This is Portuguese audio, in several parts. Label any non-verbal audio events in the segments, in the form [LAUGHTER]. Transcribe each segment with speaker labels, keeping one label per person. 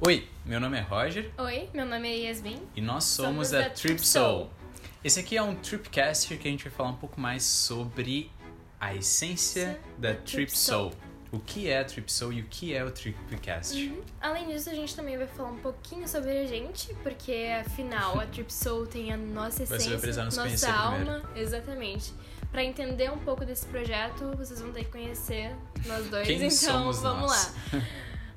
Speaker 1: Oi, meu nome é Roger
Speaker 2: Oi, meu nome é Yasmin.
Speaker 1: e nós somos,
Speaker 2: Somos
Speaker 1: da
Speaker 2: da
Speaker 1: Trip Soul.
Speaker 2: Soul.
Speaker 1: Esse aqui é um Tripcast que a gente vai falar um pouco mais sobre a essência da
Speaker 2: da
Speaker 1: Trip Soul. O que é a Trip Soul e o que é o Tripcast.
Speaker 2: Uhum. Além disso, a gente também vai falar um pouquinho sobre a gente, porque afinal a Trip [LAUGHS] Soul tem a nossa essência, nossa alma, exatamente. Pra entender um pouco desse projeto, vocês vão ter que conhecer nós dois,
Speaker 1: Quem [LAUGHS]
Speaker 2: então vamos
Speaker 1: nós?
Speaker 2: lá.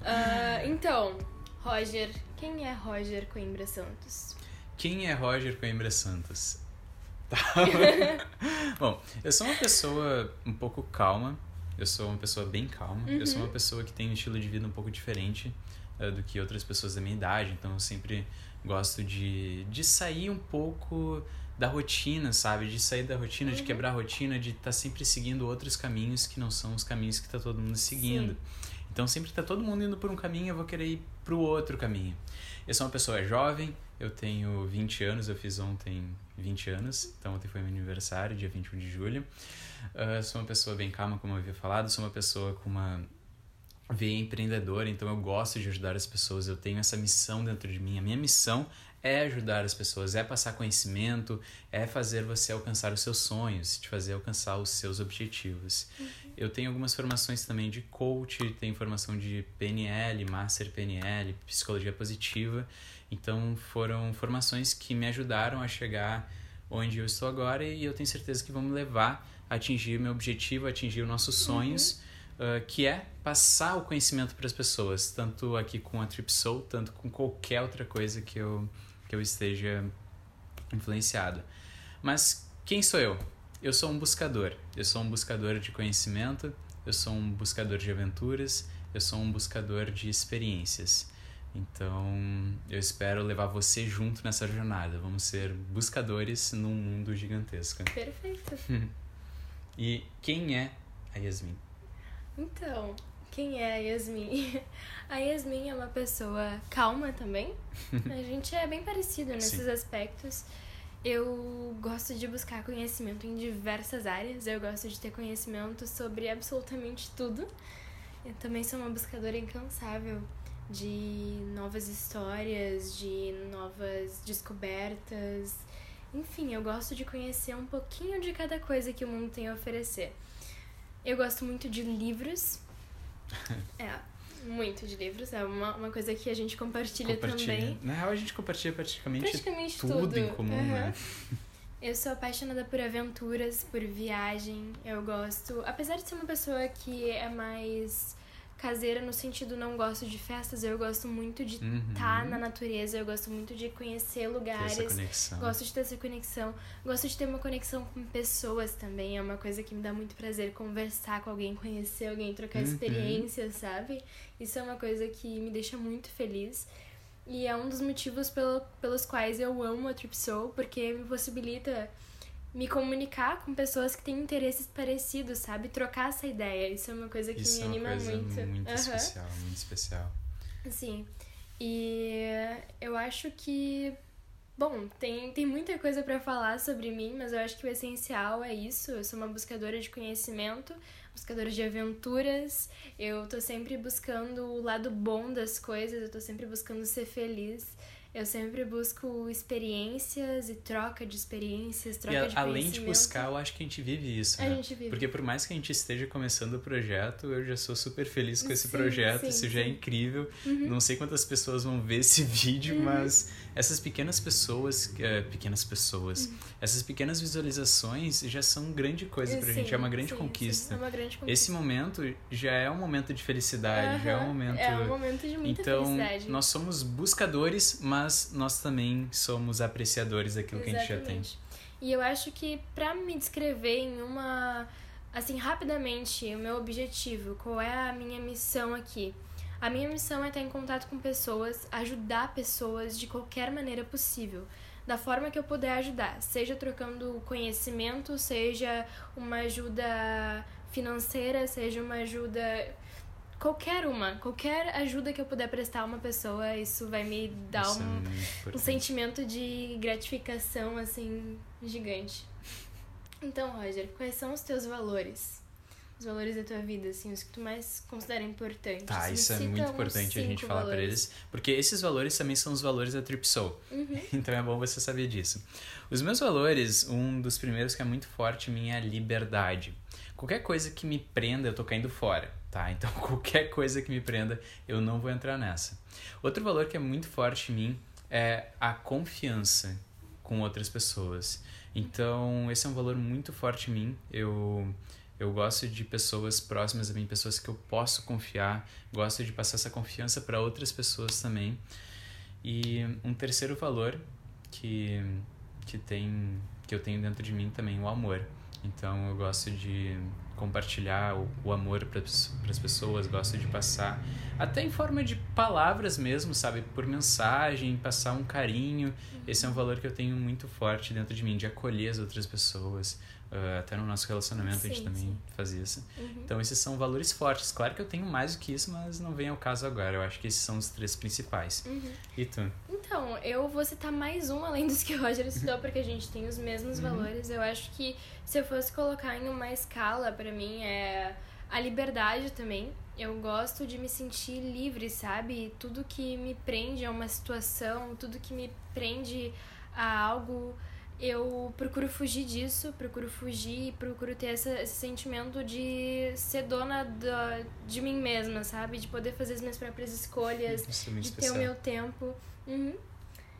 Speaker 2: Ah, então, Roger, quem é Roger Coimbra Santos?
Speaker 1: Quem é Roger Coimbra Santos? Tá. [LAUGHS] Bom, eu sou uma pessoa um pouco calma. Eu sou uma pessoa bem calma. Eu sou
Speaker 2: Uhum.
Speaker 1: uma pessoa que tem um estilo de vida um pouco diferente eh, do que outras pessoas da minha idade. Então eu sempre gosto de, de sair um pouco da rotina, sabe? De sair da rotina, de
Speaker 2: Uhum.
Speaker 1: quebrar a rotina, de estar sempre seguindo outros caminhos que não são os caminhos que tá todo mundo seguindo. Então sempre tá todo mundo indo por um caminho, eu vou querer ir pro outro caminho. Eu sou uma pessoa jovem, eu tenho 20 anos, eu fiz ontem 20 anos, então ontem foi meu aniversário, dia 21 de julho. Ah, sou uma pessoa bem calma, como eu havia falado, sou uma pessoa com uma veia empreendedora, então eu gosto de ajudar as pessoas, eu tenho essa missão dentro de mim. A minha missão é ajudar as pessoas, é passar conhecimento, é fazer você alcançar os seus sonhos, te fazer alcançar os seus objetivos. Eu tenho algumas formações também de coach, tenho formação de PNL, Master PNL, Psicologia Positiva. Então foram formações que me ajudaram a chegar onde eu estou agora e eu tenho certeza que vão me levar a atingir meu objetivo, a atingir os nossos sonhos, ah, que é passar o conhecimento para as pessoas, tanto aqui com a Trip Soul, tanto com qualquer outra coisa que eu, que eu esteja influenciado. Mas quem sou eu? Eu sou um buscador. Eu sou um buscador de conhecimento, eu sou um buscador de aventuras, eu sou um buscador de experiências. Então, eu espero levar você junto nessa jornada. Vamos ser buscadores num mundo gigantesco.
Speaker 2: Perfeito. [LAUGHS]
Speaker 1: E quem é a Yasmin?
Speaker 2: Então, quem é a Yasmin? [LAUGHS] A Yasmin é uma pessoa calma também. [LAUGHS] A gente é bem parecido nesses
Speaker 1: Sim.
Speaker 2: aspectos. Eu gosto de buscar conhecimento em diversas áreas. Eu gosto de ter conhecimento sobre absolutamente tudo. Eu também sou uma buscadora incansável de novas histórias, de novas descobertas. Enfim, eu gosto de conhecer um pouquinho de cada coisa que o mundo tem a oferecer. Eu gosto muito de livros. [LAUGHS] É, muito de livros. É uma, uma coisa que a gente compartilha, também.
Speaker 1: Na real, a gente compartilha praticamente,
Speaker 2: Praticamente
Speaker 1: tudo,
Speaker 2: tudo.
Speaker 1: em comum, né?
Speaker 2: Aham. Eu sou apaixonada por aventuras, por viagem. Eu gosto. Apesar de ser uma pessoa que é mais caseira no sentido não gosto de festas, eu gosto muito de
Speaker 1: Uhum.
Speaker 2: estar na natureza, eu gosto muito de conhecer lugares. Gosto de ter essa conexão. Gosto de ter uma conexão com pessoas também. É uma coisa que me dá muito prazer conversar com alguém, conhecer alguém, trocar
Speaker 1: Uhum.
Speaker 2: experiências, sabe? Isso é uma coisa que me deixa muito feliz. E é um dos motivos pelo, pelos quais eu amo a Trip Soul, porque me possibilita me comunicar com pessoas que têm interesses parecidos, sabe? Trocar essa ideia. Isso é uma coisa que
Speaker 1: Isso
Speaker 2: me
Speaker 1: é uma
Speaker 2: anima
Speaker 1: coisa
Speaker 2: muito.
Speaker 1: muito
Speaker 2: Aham.
Speaker 1: especial, muito especial.
Speaker 2: Sim. E eu acho que. Bom, tem, tem muita coisa pra falar sobre mim, mas eu acho que o essencial é isso. Eu sou uma buscadora de conhecimento, buscadora de aventuras. Eu tô sempre buscando o lado bom das coisas, eu tô sempre buscando ser feliz. Eu sempre busco experiências e troca de experiências,
Speaker 1: E
Speaker 2: troca
Speaker 1: a-
Speaker 2: de
Speaker 1: além de buscar, eu acho que a gente vive isso,
Speaker 2: A
Speaker 1: né?
Speaker 2: gente vive.
Speaker 1: Porque por mais que a gente esteja começando o projeto, eu já sou super feliz com esse
Speaker 2: Sim,
Speaker 1: projeto,
Speaker 2: sim,
Speaker 1: isso já é
Speaker 2: sim.
Speaker 1: incrível.
Speaker 2: Uhum.
Speaker 1: Não sei quantas pessoas vão ver esse [LAUGHS] vídeo, mas essas pequenas pessoas, eh, pequenas pessoas, essas pequenas visualizações já são grande coisa pra gente, é uma
Speaker 2: Sim,
Speaker 1: grande
Speaker 2: sim,
Speaker 1: conquista.
Speaker 2: sim, é uma grande conquista.
Speaker 1: Esse momento já é um momento de felicidade, já é um momento
Speaker 2: É um momento de muita
Speaker 1: então,
Speaker 2: felicidade.
Speaker 1: nós somos buscadores, mas nós também somos apreciadores daquilo que a gente já tem.
Speaker 2: Exatamente. E eu acho que pra me descrever em uma. Assim, rapidamente, o meu objetivo, qual é a minha missão aqui? A minha missão é estar em contato com pessoas, ajudar pessoas de qualquer maneira possível. Da forma que eu puder ajudar, seja trocando conhecimento, seja uma ajuda financeira, seja uma ajuda. Qualquer uma, qualquer ajuda que eu puder prestar a uma pessoa, isso vai me dar
Speaker 1: Isso é
Speaker 2: um, um sentimento de gratificação, assim, gigante. Então, Roger, quais são os teus valores? os valores da tua vida, assim, os que tu mais considera importantes.
Speaker 1: Tá, isso é muito importante a gente falar para eles, porque esses valores também são os valores da Trip Soul.
Speaker 2: Uhum. [LAUGHS]
Speaker 1: Então é bom você saber disso. Os meus valores, um dos primeiros que é muito forte em mim é a liberdade. Qualquer coisa que me prenda, eu tô caindo fora, tá? [LAUGHS] Então qualquer coisa que me prenda, eu não vou entrar nessa. Outro valor que é muito forte em mim é a confiança com outras pessoas. Então, esse é um valor muito forte em mim. Eu eu gosto de pessoas próximas a mim, pessoas que eu posso confiar, gosto de passar essa confiança para outras pessoas também. E um terceiro valor que, que, tem, que eu tenho dentro de mim também, o amor. Então eu gosto de compartilhar o, o amor para as pessoas, gosto de passar, até em forma de palavras mesmo, sabe? Por mensagem, passar um carinho. Esse é um valor que eu tenho muito forte dentro de mim, de acolher as outras pessoas, Uh, até no nosso relacionamento sim, a gente também sim. faz isso.
Speaker 2: Uhum.
Speaker 1: Então, esses são valores fortes. Claro que eu tenho mais do que isso, mas não vem ao caso agora. Eu acho que esses são os três principais.
Speaker 2: Uhum.
Speaker 1: E tu?
Speaker 2: Então, eu vou citar mais um além dos que o Roger [LAUGHS] citou, porque a gente tem os mesmos uhum. valores. Eu acho que se eu fosse colocar em uma escala, para mim, é a liberdade também. Eu gosto de me sentir livre, sabe? Tudo que me prende a uma situação, tudo que me prende a algo eu procuro fugir disso, procuro fugir, procuro ter essa, esse sentimento de ser dona da, de mim mesma, sabe? De poder fazer as minhas próprias escolhas,
Speaker 1: é
Speaker 2: de
Speaker 1: especial.
Speaker 2: ter o meu tempo. Uhum.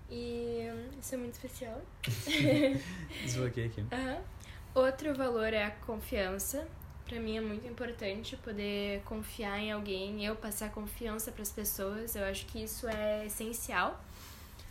Speaker 2: E isso é muito especial. [LAUGHS] [LAUGHS]
Speaker 1: Desbloqueei aqui.
Speaker 2: Uhum. Outro valor é a confiança. Para mim é muito importante poder confiar em alguém, eu passar confiança para as pessoas. Eu acho que isso é essencial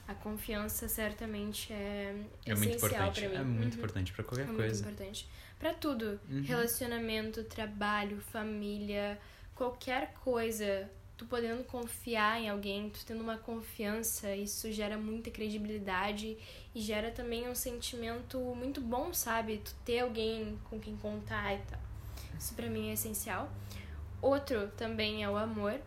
Speaker 2: a confiança certamente é,
Speaker 1: é essencial
Speaker 2: para mim.
Speaker 1: É muito uhum. importante para qualquer
Speaker 2: é
Speaker 1: coisa. É
Speaker 2: muito importante. Para tudo.
Speaker 1: Uhum.
Speaker 2: Relacionamento, trabalho, família, qualquer coisa. Tu podendo confiar em alguém, tu tendo uma confiança, isso gera muita credibilidade e gera também um sentimento muito bom, sabe? Tu ter alguém com quem contar e tal. Isso para mim é essencial. Outro também é o amor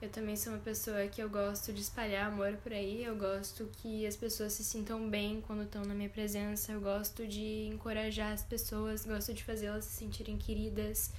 Speaker 2: eu também sou uma pessoa que eu gosto de espalhar amor por aí, eu gosto que as pessoas se sintam bem quando estão na minha presença, eu gosto de encorajar as pessoas, gosto de fazê-las se sentirem queridas,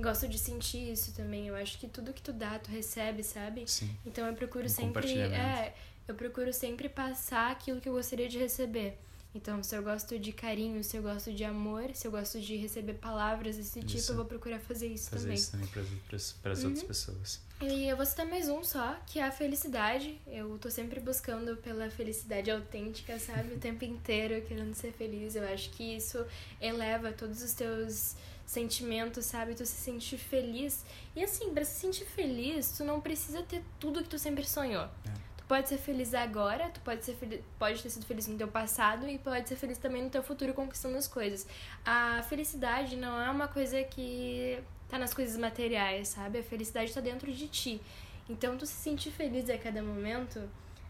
Speaker 2: gosto de sentir isso também. Eu acho que tudo que tu dá, tu recebe, sabe?
Speaker 1: Sim.
Speaker 2: Então eu procuro
Speaker 1: um
Speaker 2: sempre, é, eu procuro sempre passar aquilo que eu gostaria de receber. Então, se eu gosto de carinho, se eu gosto de amor, se eu gosto de receber palavras desse tipo,
Speaker 1: isso.
Speaker 2: eu vou procurar fazer isso
Speaker 1: fazer
Speaker 2: também.
Speaker 1: Fazer isso também para as uhum. outras pessoas.
Speaker 2: E eu vou citar mais um só, que é a felicidade. Eu tô sempre buscando pela felicidade autêntica, sabe? O [LAUGHS] tempo inteiro querendo ser feliz. Eu acho que isso eleva todos os teus sentimentos, sabe? Tu se sentir feliz. E assim, pra se sentir feliz, tu não precisa ter tudo que tu sempre sonhou.
Speaker 1: É.
Speaker 2: Tu pode ser feliz agora, tu pode, ser pode ter sido feliz no teu passado e pode ser feliz também no teu futuro conquistando as coisas. A felicidade não é uma coisa que tá nas coisas materiais, sabe? A felicidade tá dentro de ti. Então, tu se sentir feliz a cada momento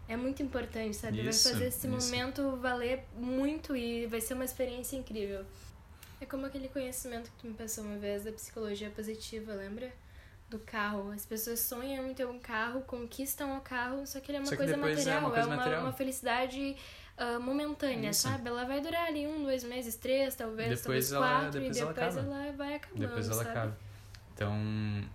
Speaker 2: é muito importante, sabe?
Speaker 1: Isso,
Speaker 2: vai fazer esse
Speaker 1: isso.
Speaker 2: momento valer muito e vai ser uma experiência incrível. É como aquele conhecimento que tu me passou uma vez da psicologia positiva, lembra? Do carro. As pessoas sonham em ter um carro, conquistam o carro, só que ele é uma
Speaker 1: só
Speaker 2: coisa material,
Speaker 1: é uma, coisa
Speaker 2: é uma,
Speaker 1: material.
Speaker 2: uma felicidade uh, momentânea,
Speaker 1: Isso.
Speaker 2: sabe? Ela vai durar ali um, dois meses, três, talvez,
Speaker 1: Depois
Speaker 2: talvez
Speaker 1: ela-
Speaker 2: quatro,
Speaker 1: depois
Speaker 2: e
Speaker 1: ela
Speaker 2: depois
Speaker 1: acaba.
Speaker 2: ela vai acabando,
Speaker 1: Depois ela
Speaker 2: sabe?
Speaker 1: acaba. Então,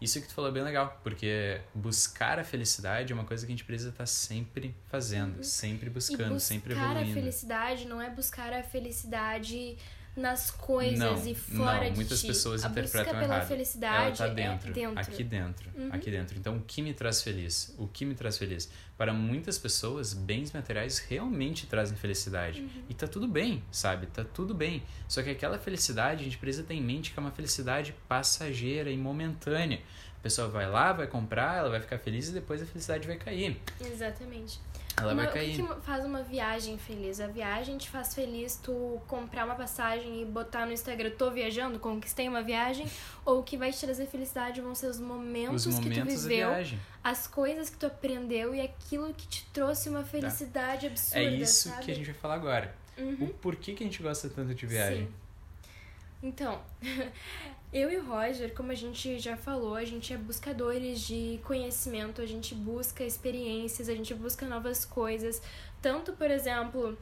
Speaker 1: isso que tu falou é bem legal, porque buscar a felicidade é uma coisa que a gente precisa estar sempre fazendo, sempre
Speaker 2: Uhum. E
Speaker 1: buscando,
Speaker 2: buscar
Speaker 1: sempre
Speaker 2: a
Speaker 1: evoluindo.
Speaker 2: felicidade não é buscar a felicidade nas coisas
Speaker 1: Não,
Speaker 2: e fora
Speaker 1: não,
Speaker 2: de
Speaker 1: muitas
Speaker 2: ti.
Speaker 1: pessoas
Speaker 2: a
Speaker 1: interpretam
Speaker 2: busca pela
Speaker 1: errado.
Speaker 2: felicidade
Speaker 1: Ela tá dentro,
Speaker 2: é dentro.
Speaker 1: aqui dentro,
Speaker 2: Uhum.
Speaker 1: aqui dentro. Então, o que me traz feliz? O que me traz feliz? Para muitas pessoas, bens materiais realmente trazem felicidade.
Speaker 2: Uhum.
Speaker 1: E tá tudo bem, sabe? Tá tudo bem. Só que aquela felicidade, a gente precisa ter em mente que é uma felicidade passageira e momentânea. A pessoa vai lá, vai comprar, ela vai ficar feliz e depois a felicidade vai cair.
Speaker 2: Exatamente.
Speaker 1: Ela
Speaker 2: Uma-
Speaker 1: vai cair.
Speaker 2: O que, que faz uma viagem feliz? A viagem te faz feliz tu comprar uma passagem e botar no Instagram, tô viajando, conquistei uma viagem, ou o que vai te trazer felicidade vão ser os momentos,
Speaker 1: Os
Speaker 2: que tu
Speaker 1: momentos
Speaker 2: viveu, as coisas que tu aprendeu e aquilo que te trouxe uma felicidade absurda,
Speaker 1: É isso
Speaker 2: sabe?
Speaker 1: que a gente vai falar agora.
Speaker 2: Uhum.
Speaker 1: O porquê que a gente gosta tanto de viagem?
Speaker 2: Sim. Então, [LAUGHS] eu e o Roger, como a gente já falou, a gente é buscadores de conhecimento, a gente busca experiências, a gente busca novas coisas. Tanto, por exemplo,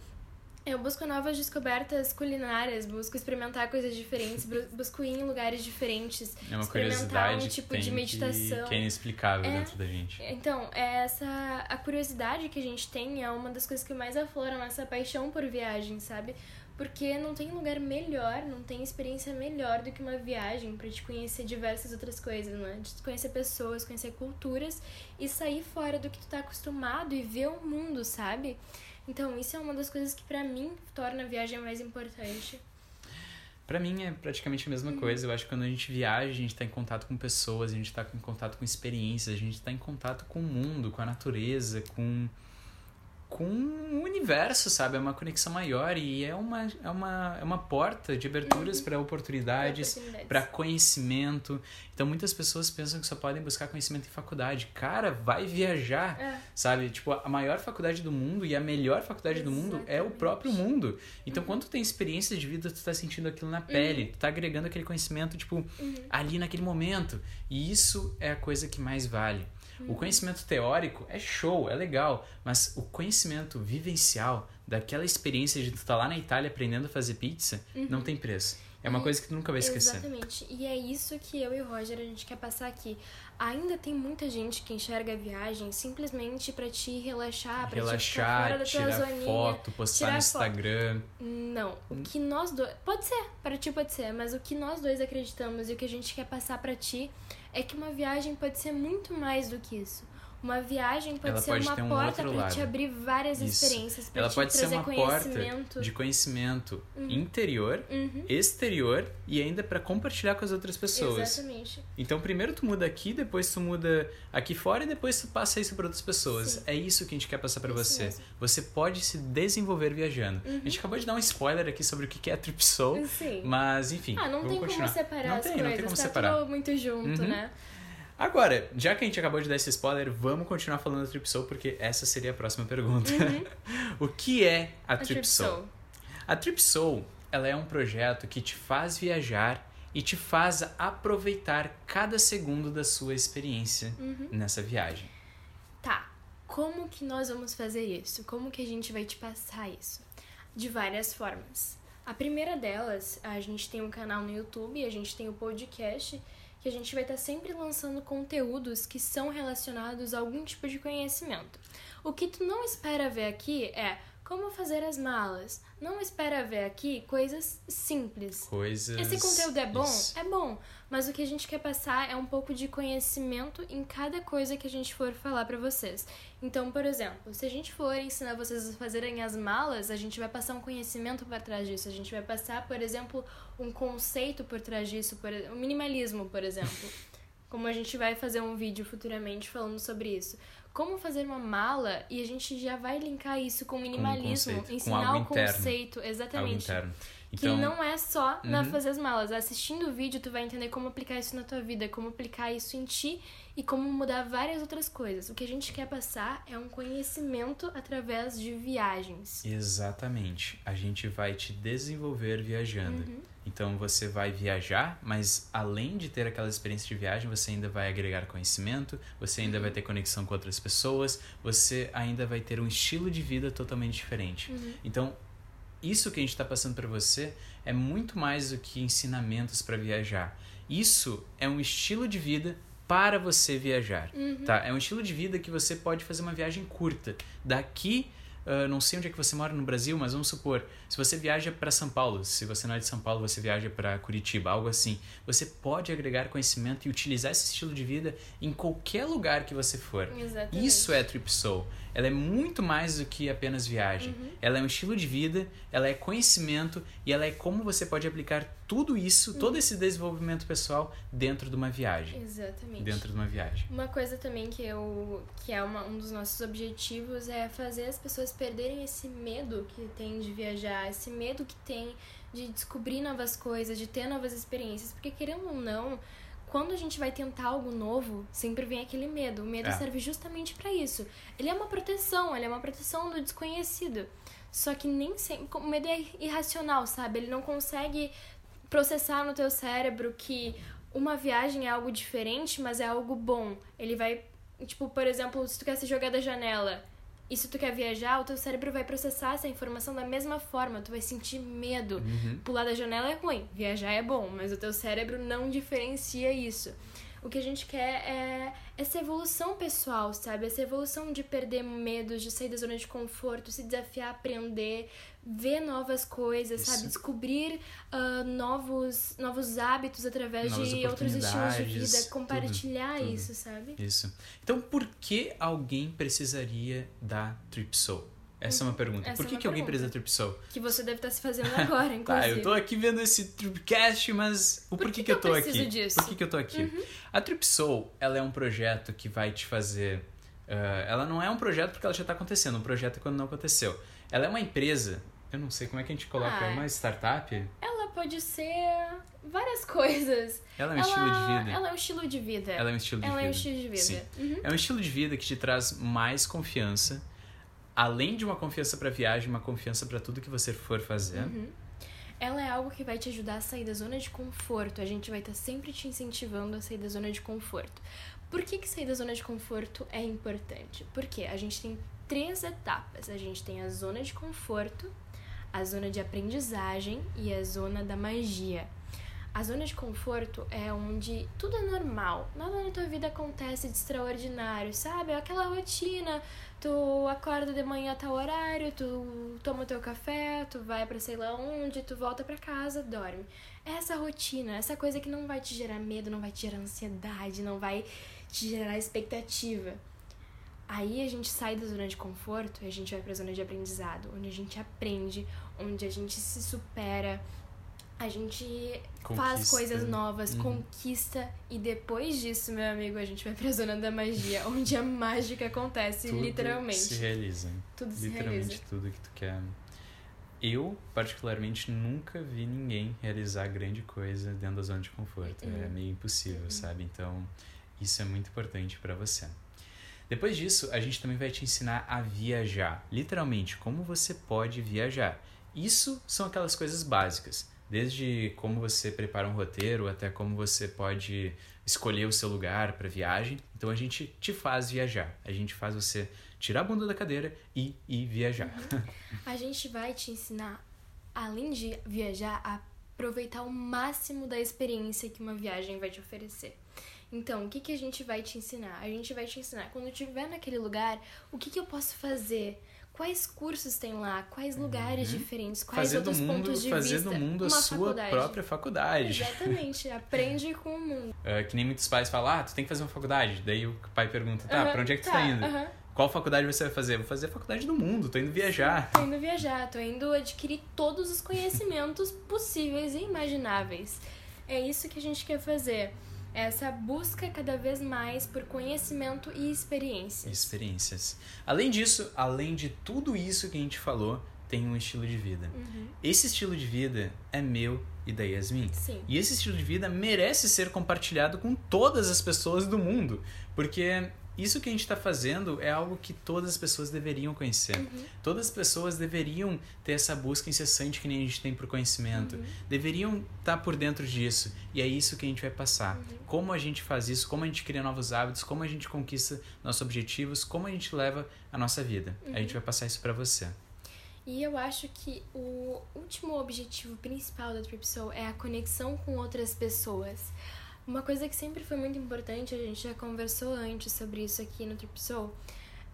Speaker 2: Eu busco novas descobertas culinárias, busco experimentar coisas diferentes, [LAUGHS] busco ir em lugares diferentes.
Speaker 1: É uma
Speaker 2: experimentar um tipo de meditação.
Speaker 1: Que, que é inexplicável é, dentro da gente.
Speaker 2: Então, é essa a curiosidade que a gente tem é uma das coisas que mais aflora a nossa paixão por viagem, sabe? Porque não tem lugar melhor, não tem experiência melhor do que uma viagem para te conhecer diversas outras coisas, né? De conhecer pessoas, conhecer culturas e sair fora do que tu tá acostumado e ver o mundo, sabe? Então, isso é uma das coisas que para mim torna a viagem mais importante.
Speaker 1: Para mim é praticamente a mesma uhum. coisa. Eu acho que quando a gente viaja, a gente está em contato com pessoas, a gente está em contato com experiências, a gente está em contato com o mundo, com a natureza, com com o universo, sabe? É uma conexão maior e é uma, é uma, é uma porta de aberturas uhum. para oportunidades, para conhecimento. Então muitas pessoas pensam que só podem buscar conhecimento em faculdade. Cara, vai viajar, é. sabe? Tipo, a maior faculdade do mundo e a melhor faculdade Exatamente. do mundo é o próprio mundo. Então uhum. quando tu tem experiência de vida, tu tá sentindo aquilo na pele, uhum. tu tá agregando aquele conhecimento, tipo, uhum. ali naquele momento. E isso é a coisa que mais vale. O conhecimento teórico é show, é legal, mas o conhecimento vivencial daquela experiência de tu estar tá lá na Itália aprendendo a fazer pizza uhum. não tem preço. É uma coisa que tu nunca vai esquecer.
Speaker 2: Exatamente. E é isso que eu e o Roger a gente quer passar aqui. Ainda tem muita gente que enxerga a viagem simplesmente para te relaxar, para te ficar fora da
Speaker 1: tirar
Speaker 2: tua zoninha,
Speaker 1: foto, postar no Instagram.
Speaker 2: Foto. Não, o que nós dois, pode ser, para ti pode ser, mas o que nós dois acreditamos e o que a gente quer passar para ti é que uma viagem pode ser muito mais do que isso. Uma viagem pode
Speaker 1: ela
Speaker 2: ser
Speaker 1: pode
Speaker 2: uma
Speaker 1: um
Speaker 2: porta para te abrir várias
Speaker 1: Isso.
Speaker 2: experiências,
Speaker 1: para
Speaker 2: te
Speaker 1: pode
Speaker 2: trazer
Speaker 1: ser uma
Speaker 2: conhecimento.
Speaker 1: porta de conhecimento uhum. interior,
Speaker 2: uhum.
Speaker 1: exterior e ainda para compartilhar com as outras pessoas.
Speaker 2: Exatamente.
Speaker 1: Então, primeiro tu muda aqui, depois tu muda aqui fora e depois tu passa isso para outras pessoas. Sim. É isso que a gente quer passar para você.
Speaker 2: Mesmo.
Speaker 1: Você pode se desenvolver viajando.
Speaker 2: Uhum.
Speaker 1: A gente acabou de dar um spoiler aqui sobre o que é a Trip Soul,
Speaker 2: Sim.
Speaker 1: mas enfim,
Speaker 2: Ah, não tem
Speaker 1: continuar.
Speaker 2: como separar
Speaker 1: não
Speaker 2: as
Speaker 1: tem,
Speaker 2: coisas.
Speaker 1: Não tem como
Speaker 2: tá
Speaker 1: separar.
Speaker 2: tudo muito junto,
Speaker 1: uhum.
Speaker 2: né?
Speaker 1: Agora, já que a gente acabou de dar esse spoiler, vamos continuar falando da Trip Soul, porque essa seria a próxima pergunta.
Speaker 2: Uhum. [LAUGHS]
Speaker 1: o que é a,
Speaker 2: a
Speaker 1: Trip,
Speaker 2: Trip
Speaker 1: Soul?
Speaker 2: Soul?
Speaker 1: A Trip Soul, ela é um projeto que te faz viajar e te faz aproveitar cada segundo da sua experiência
Speaker 2: uhum.
Speaker 1: nessa viagem.
Speaker 2: Tá. Como que nós vamos fazer isso? Como que a gente vai te passar isso? De várias formas. A primeira delas, a gente tem um canal no YouTube, a gente tem o podcast que a gente vai estar sempre lançando conteúdos que são relacionados a algum tipo de conhecimento. O que tu não espera ver aqui é como fazer as malas. Não espera ver aqui coisas simples.
Speaker 1: Coisas.
Speaker 2: Esse conteúdo é bom? Isso. É bom. Mas o que a gente quer passar é um pouco de conhecimento em cada coisa que a gente for falar para vocês. Então, por exemplo, se a gente for ensinar vocês a fazerem as malas, a gente vai passar um conhecimento por trás disso. A gente vai passar, por exemplo, um conceito por trás disso, por, o minimalismo, por exemplo. [LAUGHS] Como a gente vai fazer um vídeo futuramente falando sobre isso como fazer uma mala e a gente já vai linkar isso com minimalismo,
Speaker 1: com
Speaker 2: ensinar
Speaker 1: com
Speaker 2: o conceito, exatamente. Então, que não é só uhum. na fazer as malas. Assistindo o vídeo, tu vai entender como aplicar isso na tua vida, como aplicar isso em ti e como mudar várias outras coisas. O que a gente quer passar é um conhecimento através de viagens.
Speaker 1: Exatamente. A gente vai te desenvolver viajando.
Speaker 2: Uhum.
Speaker 1: Então você vai viajar, mas além de ter aquela experiência de viagem, você ainda vai agregar conhecimento, você ainda vai ter conexão com outras pessoas, você ainda vai ter um estilo de vida totalmente diferente.
Speaker 2: Uhum.
Speaker 1: Então, isso que a gente está passando para você é muito mais do que ensinamentos para viajar. Isso é um estilo de vida para você viajar,
Speaker 2: uhum.
Speaker 1: tá? É um estilo de vida que você pode fazer uma viagem curta. Daqui Uh, não sei onde é que você mora no Brasil, mas vamos supor, se você viaja para São Paulo, se você não é de São Paulo, você viaja para Curitiba, algo assim, você pode agregar conhecimento e utilizar esse estilo de vida em qualquer lugar que você for.
Speaker 2: Exatamente.
Speaker 1: Isso é Trip Soul. Ela é muito mais do que apenas viagem.
Speaker 2: Uhum.
Speaker 1: Ela é um estilo de vida, ela é conhecimento e ela é como você pode aplicar tudo isso, todo esse desenvolvimento pessoal dentro de uma viagem.
Speaker 2: Exatamente.
Speaker 1: Dentro de uma viagem.
Speaker 2: Uma coisa também que eu que é uma, um dos nossos objetivos é fazer as pessoas perderem esse medo que tem de viajar, esse medo que tem de descobrir novas coisas, de ter novas experiências, porque querendo ou não, quando a gente vai tentar algo novo, sempre vem aquele medo. O medo
Speaker 1: É.
Speaker 2: serve justamente para isso. Ele é uma proteção, ele é uma proteção do desconhecido. Só que nem sempre. O medo é irracional, sabe? Ele não consegue processar no teu cérebro que uma viagem é algo diferente, mas é algo bom. Ele vai. Tipo, por exemplo, se tu quer se jogar da janela, E se tu quer viajar, o teu cérebro vai processar essa informação da mesma forma. Tu vai sentir medo.
Speaker 1: Uhum.
Speaker 2: Pular da janela é ruim, viajar é bom, mas o teu cérebro não diferencia isso. O que a gente quer é essa evolução pessoal, sabe? Essa evolução de perder medos, de sair da zona de conforto, se desafiar, aprender, ver novas coisas,
Speaker 1: Isso.
Speaker 2: sabe? Descobrir ah, novos, novos hábitos através
Speaker 1: Novas
Speaker 2: de outros estilos de vida, compartilhar
Speaker 1: tudo.
Speaker 2: isso, sabe?
Speaker 1: Isso. Então, por que alguém precisaria da Tripsoul? Essa é uma pergunta.
Speaker 2: Essa
Speaker 1: por
Speaker 2: é
Speaker 1: que,
Speaker 2: uma
Speaker 1: que alguém
Speaker 2: pergunta.
Speaker 1: precisa da Tripsoul?
Speaker 2: Que você deve estar se fazendo agora, inclusive. [LAUGHS]
Speaker 1: Tá, eu tô aqui vendo esse Tripcast, mas o
Speaker 2: Por
Speaker 1: porquê
Speaker 2: que
Speaker 1: que, eu tô
Speaker 2: eu
Speaker 1: aqui?
Speaker 2: disso? Uhum.
Speaker 1: Por que, que eu tô aqui? A Tripsoul, ela é um projeto que vai te fazer. ah, ela não é um projeto porque ela já tá acontecendo, um projeto é quando não aconteceu. Ela é uma empresa, eu não sei como é que a gente coloca,
Speaker 2: Ah,
Speaker 1: é uma startup?
Speaker 2: Ela pode ser várias [LAUGHS] coisas.
Speaker 1: Ela é um
Speaker 2: ela,
Speaker 1: estilo de vida.
Speaker 2: Ela é um estilo de vida.
Speaker 1: Ela é um estilo de
Speaker 2: Ela
Speaker 1: vida.
Speaker 2: é um estilo de vida.
Speaker 1: Sim.
Speaker 2: Uhum.
Speaker 1: É um estilo de vida que te traz mais confiança, além de uma confiança para viagem, uma confiança para tudo que você for fazer.
Speaker 2: Uhum. Ela é algo que vai te ajudar a sair da zona de conforto. A gente vai estar sempre te incentivando a sair da zona de conforto. Por que, que sair da zona de conforto é importante? Porque a gente tem três etapas. A gente tem a zona de conforto, a zona de aprendizagem e a zona da magia. A zona de conforto é onde tudo é normal, nada na tua vida acontece de extraordinário, sabe? É aquela rotina, tu acorda de manhã a tal horário, tu toma teu café, tu vai pra sei lá onde, tu volta pra casa, dorme. É essa rotina, essa coisa que não vai te gerar medo, não vai te gerar ansiedade, não vai te gerar expectativa. Aí a gente sai da zona de conforto e a gente vai pra zona de aprendizado, onde a gente aprende, onde a gente se supera, a gente faz
Speaker 1: Conquista.
Speaker 2: coisas novas,
Speaker 1: Uhum.
Speaker 2: conquista e depois disso, meu amigo, a gente vai pra zona da magia, [LAUGHS] onde a mágica acontece
Speaker 1: Tudo
Speaker 2: literalmente.
Speaker 1: se realiza.
Speaker 2: Tudo se
Speaker 1: Literalmente
Speaker 2: realiza.
Speaker 1: tudo que tu quer. Eu, particularmente, nunca vi ninguém realizar grande coisa dentro da zona de conforto. É
Speaker 2: Uhum.
Speaker 1: meio impossível,
Speaker 2: Uhum.
Speaker 1: sabe? Então, isso é muito importante para você. Depois disso, a gente também vai te ensinar a viajar. Literalmente, como você pode viajar. Isso são aquelas coisas básicas. Desde como você prepara um roteiro até como você pode escolher o seu lugar para viagem. Então a gente te faz viajar. A gente faz você tirar a bunda da cadeira e ir viajar. [LAUGHS]
Speaker 2: A gente vai te ensinar, além de viajar, a aproveitar o máximo da experiência que uma viagem vai te oferecer. Então, o que, que a gente vai te ensinar? A gente vai te ensinar, quando eu estiver naquele lugar, o que, que eu posso fazer? Quais cursos tem lá? Quais lugares diferentes? Quais
Speaker 1: Uhum. fazer
Speaker 2: outros
Speaker 1: mundo,
Speaker 2: pontos de
Speaker 1: fazer
Speaker 2: vista?
Speaker 1: do mundo a sua
Speaker 2: faculdade.
Speaker 1: própria faculdade.
Speaker 2: Exatamente, [LAUGHS] aprende com o mundo.
Speaker 1: É, que nem muitos pais falam, ah, tu tem que fazer uma faculdade. Daí o pai pergunta, tá,
Speaker 2: Aham,
Speaker 1: pra onde é que tu
Speaker 2: tá,
Speaker 1: tá indo?
Speaker 2: aham.
Speaker 1: Qual faculdade você vai fazer? Vou fazer a faculdade do mundo, tô indo viajar.
Speaker 2: Tô indo viajar, tô indo adquirir todos os conhecimentos possíveis e imagináveis. É isso que a gente quer fazer. Essa busca cada vez mais por conhecimento e experiência.
Speaker 1: Experiências. Além disso, além de tudo isso que a gente falou, tem um estilo de vida.
Speaker 2: Uhum.
Speaker 1: Esse estilo de vida é meu e da Yasmin.
Speaker 2: Sim.
Speaker 1: E esse estilo de vida merece ser compartilhado com todas as pessoas do mundo, porque isso que a gente está fazendo é algo que todas as pessoas deveriam conhecer.
Speaker 2: Uhum.
Speaker 1: Todas as pessoas deveriam ter essa busca incessante que nem a gente tem por conhecimento.
Speaker 2: Uhum.
Speaker 1: Deveriam estar por dentro disso. E é isso que a gente vai passar.
Speaker 2: Uhum.
Speaker 1: Como a gente faz isso, como a gente cria novos hábitos, como a gente conquista nossos objetivos, como a gente leva a nossa vida. A gente vai passar isso para você.
Speaker 2: E eu acho que o último objetivo principal da Trip Soul é a conexão com outras pessoas. Uma coisa que sempre foi muito importante, a gente já conversou antes sobre isso aqui no Trip Soul,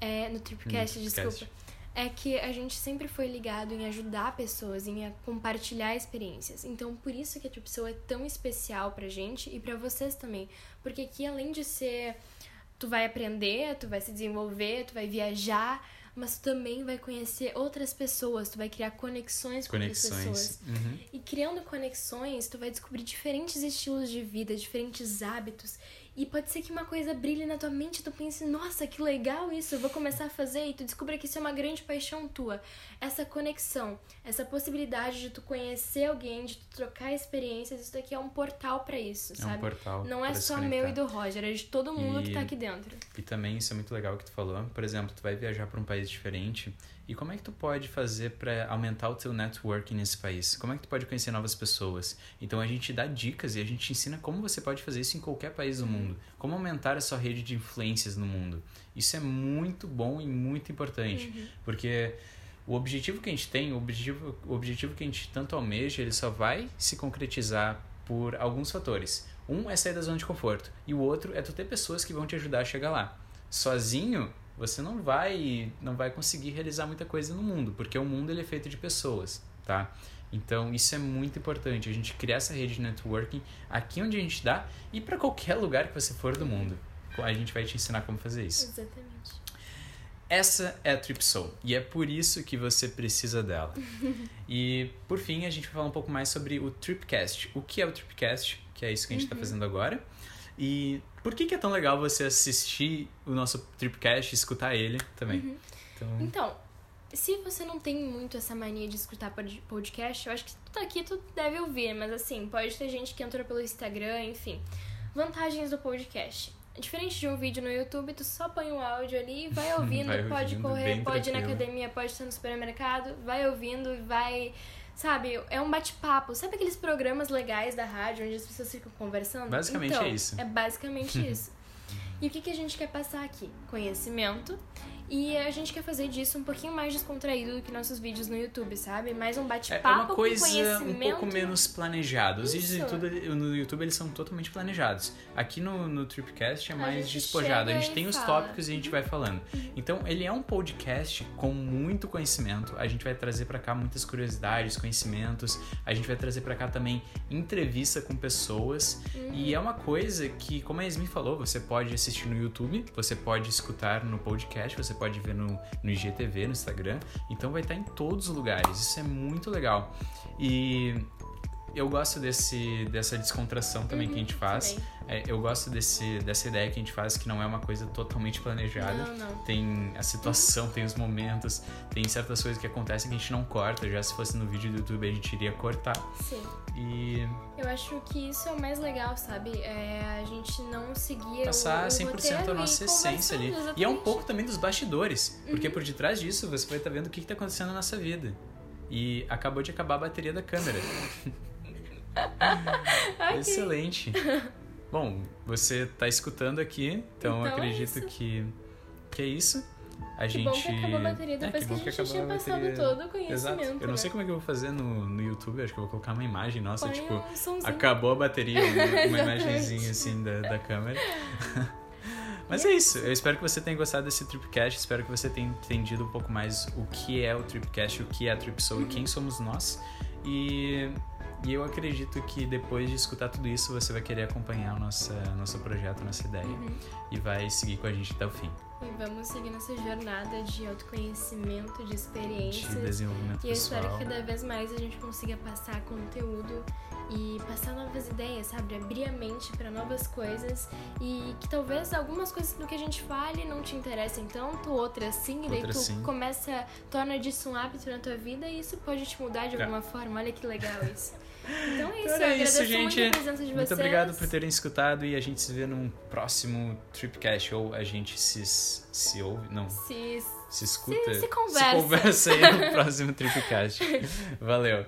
Speaker 2: é, no Tripcast,
Speaker 1: No
Speaker 2: desculpa.
Speaker 1: Tripcast.
Speaker 2: É que a gente sempre foi ligado em ajudar pessoas, em compartilhar experiências. Então, por isso que a Trip Soul é tão especial pra gente e pra vocês também. Porque aqui, além de ser tu vai aprender, tu vai se desenvolver, tu vai viajar, mas tu também vai conhecer outras pessoas, tu vai criar conexões com outras pessoas.
Speaker 1: Conexões. Uhum.
Speaker 2: E criando conexões, tu vai descobrir diferentes estilos de vida, diferentes hábitos. E pode ser que uma coisa brilhe na tua mente e tu pense, nossa, que legal isso, eu vou começar a fazer. E tu descubra que isso é uma grande paixão tua. Essa conexão, essa possibilidade de tu conhecer alguém, de tu trocar experiências, isso daqui é um portal pra isso,
Speaker 1: É
Speaker 2: sabe?
Speaker 1: um portal.
Speaker 2: Não é
Speaker 1: para
Speaker 2: só meu e do Roger, é de todo mundo que
Speaker 1: E-
Speaker 2: tá aqui dentro.
Speaker 1: E também isso é muito legal que tu falou. Por exemplo, tu vai viajar para um país diferente e como é que tu pode fazer para aumentar o teu networking nesse país? Como é que tu pode conhecer novas pessoas? Então a gente dá dicas e a gente ensina como você pode fazer isso em qualquer país do mundo. como aumentar a sua rede de influências no mundo. Isso é muito bom e muito importante,
Speaker 2: Uhum.
Speaker 1: porque o objetivo que a gente tem, o objetivo, o objetivo que a gente tanto almeja, ele só vai se concretizar por alguns fatores. Um é sair da zona de conforto e o outro é tu ter pessoas que vão te ajudar a chegar lá. Sozinho, você não vai não vai conseguir realizar muita coisa no mundo, porque o mundo ele é feito de pessoas, tá? Então, isso é muito importante, a gente criar essa rede de networking aqui onde a gente dá e para qualquer lugar que você for do mundo. A gente vai te ensinar como fazer isso.
Speaker 2: Exatamente.
Speaker 1: Essa é a Trip Soul e é por isso que você precisa dela. [LAUGHS] e por fim, a gente vai falar um pouco mais sobre o Tripcast. O que é o Tripcast? Que é isso que a gente está fazendo agora. E por que, que é tão legal você assistir o nosso Tripcast e escutar ele também? Então,
Speaker 2: Então, se você não tem muito essa mania de escutar pod- podcast, eu acho que tu tá aqui, tu deve ouvir, mas assim, pode ter gente que entrou pelo Instagram, enfim. Vantagens do podcast. Diferente de um vídeo no YouTube, tu só põe o áudio ali e vai [LAUGHS] ouvindo,
Speaker 1: Vai
Speaker 2: pode
Speaker 1: ouvindo,
Speaker 2: correr,
Speaker 1: bem
Speaker 2: pode ir na
Speaker 1: tranquilo.
Speaker 2: academia, pode estar no supermercado, vai ouvindo e vai. Sabe, é um bate-papo. Sabe aqueles programas legais da rádio onde as pessoas ficam conversando?
Speaker 1: Basicamente
Speaker 2: então,
Speaker 1: é isso.
Speaker 2: É basicamente [LAUGHS] isso. E o que, que a gente quer passar aqui? Conhecimento. E a gente quer fazer disso um pouquinho mais descontraído do que nossos vídeos no YouTube, sabe? Mais um
Speaker 1: é
Speaker 2: bate-papo
Speaker 1: é uma
Speaker 2: com
Speaker 1: coisa um
Speaker 2: conhecimento.
Speaker 1: pouco menos planejada. Os vídeos no YouTube, eles são totalmente planejados. Aqui no, no Tripcast é mais
Speaker 2: gente
Speaker 1: despojado. A gente tem os
Speaker 2: fala.
Speaker 1: tópicos e a gente vai falando. Então, ele é um podcast com muito conhecimento. A gente vai trazer pra cá muitas curiosidades, conhecimentos. A gente vai trazer pra cá também entrevista com pessoas. E é uma coisa que, como a Yasmin falou, você pode assistir no YouTube, você pode escutar no podcast, você pode ver no, no IGTV, no Instagram. Então vai estar em todos os lugares. Isso é muito legal. E eu gosto desse, dessa descontração também que a gente faz.
Speaker 2: também.
Speaker 1: É, eu gosto desse, dessa ideia que a gente faz, que não é uma coisa totalmente planejada.
Speaker 2: Não, não.
Speaker 1: Tem a situação, tem os momentos, tem certas coisas que acontecem que a gente não corta. Já se fosse no vídeo do YouTube a gente iria cortar.
Speaker 2: Sim.
Speaker 1: E
Speaker 2: Eu acho que isso é o mais legal, sabe? É a gente não seguir
Speaker 1: passar
Speaker 2: o, o
Speaker 1: 100%
Speaker 2: roteiro
Speaker 1: a nossa essência ali.
Speaker 2: conversando,
Speaker 1: E é um
Speaker 2: exatamente. Uhum.
Speaker 1: pouco também dos bastidores, porque por detrás disso você vai estar vendo o que está acontecendo na nossa vida. E acabou de acabar a bateria da câmera. [LAUGHS] [LAUGHS]
Speaker 2: Ok.
Speaker 1: Excelente. Bom, você está escutando aqui, então,
Speaker 2: Então é
Speaker 1: acredito
Speaker 2: isso.
Speaker 1: que, que é isso. A
Speaker 2: Que
Speaker 1: gente.
Speaker 2: bom que acabou a bateria
Speaker 1: É,
Speaker 2: depois
Speaker 1: que
Speaker 2: que,
Speaker 1: bom
Speaker 2: a gente tinha passado
Speaker 1: bateria.
Speaker 2: todo o conhecimento.
Speaker 1: Exato. Eu não
Speaker 2: né?
Speaker 1: sei como é que eu vou fazer no, no YouTube, acho que eu vou colocar uma imagem nossa,
Speaker 2: Põe
Speaker 1: tipo,
Speaker 2: um
Speaker 1: acabou a bateria, [LAUGHS] uma, uma imagenzinha assim da, da câmera. [LAUGHS] Mas é isso, eu espero que você tenha gostado desse Tripcast, espero que você tenha entendido um pouco mais o que é o Tripcast, o que é a Trip Soul e quem somos nós. E, e eu acredito que depois de escutar tudo isso, você vai querer acompanhar o nosso, nosso projeto, nossa ideia
Speaker 2: Uhum.
Speaker 1: e vai seguir com a gente até o fim
Speaker 2: E vamos seguir nessa jornada de autoconhecimento, de
Speaker 1: de
Speaker 2: experiências.
Speaker 1: desenvolvimento
Speaker 2: E eu espero
Speaker 1: pessoal.
Speaker 2: que cada vez mais a gente consiga passar conteúdo e passar novas ideias, sabe? Abrir a mente para novas coisas e que talvez algumas coisas do que a gente fale não te interessem tanto, outras sim, e daí
Speaker 1: Outras
Speaker 2: tu
Speaker 1: sim.
Speaker 2: começa, torna disso um hábito na tua vida e isso pode te mudar de
Speaker 1: É.
Speaker 2: alguma forma. Olha que legal isso. [LAUGHS] Então é isso,
Speaker 1: Então é isso, gente.
Speaker 2: muito a presença de
Speaker 1: Muito
Speaker 2: vocês.
Speaker 1: obrigado por terem escutado e a gente se vê num próximo Tripcast. Ou a gente se, se ouve. Não,
Speaker 2: Se
Speaker 1: se escuta.
Speaker 2: se conversa.
Speaker 1: Se conversa aí no [LAUGHS] próximo Tripcast. Valeu.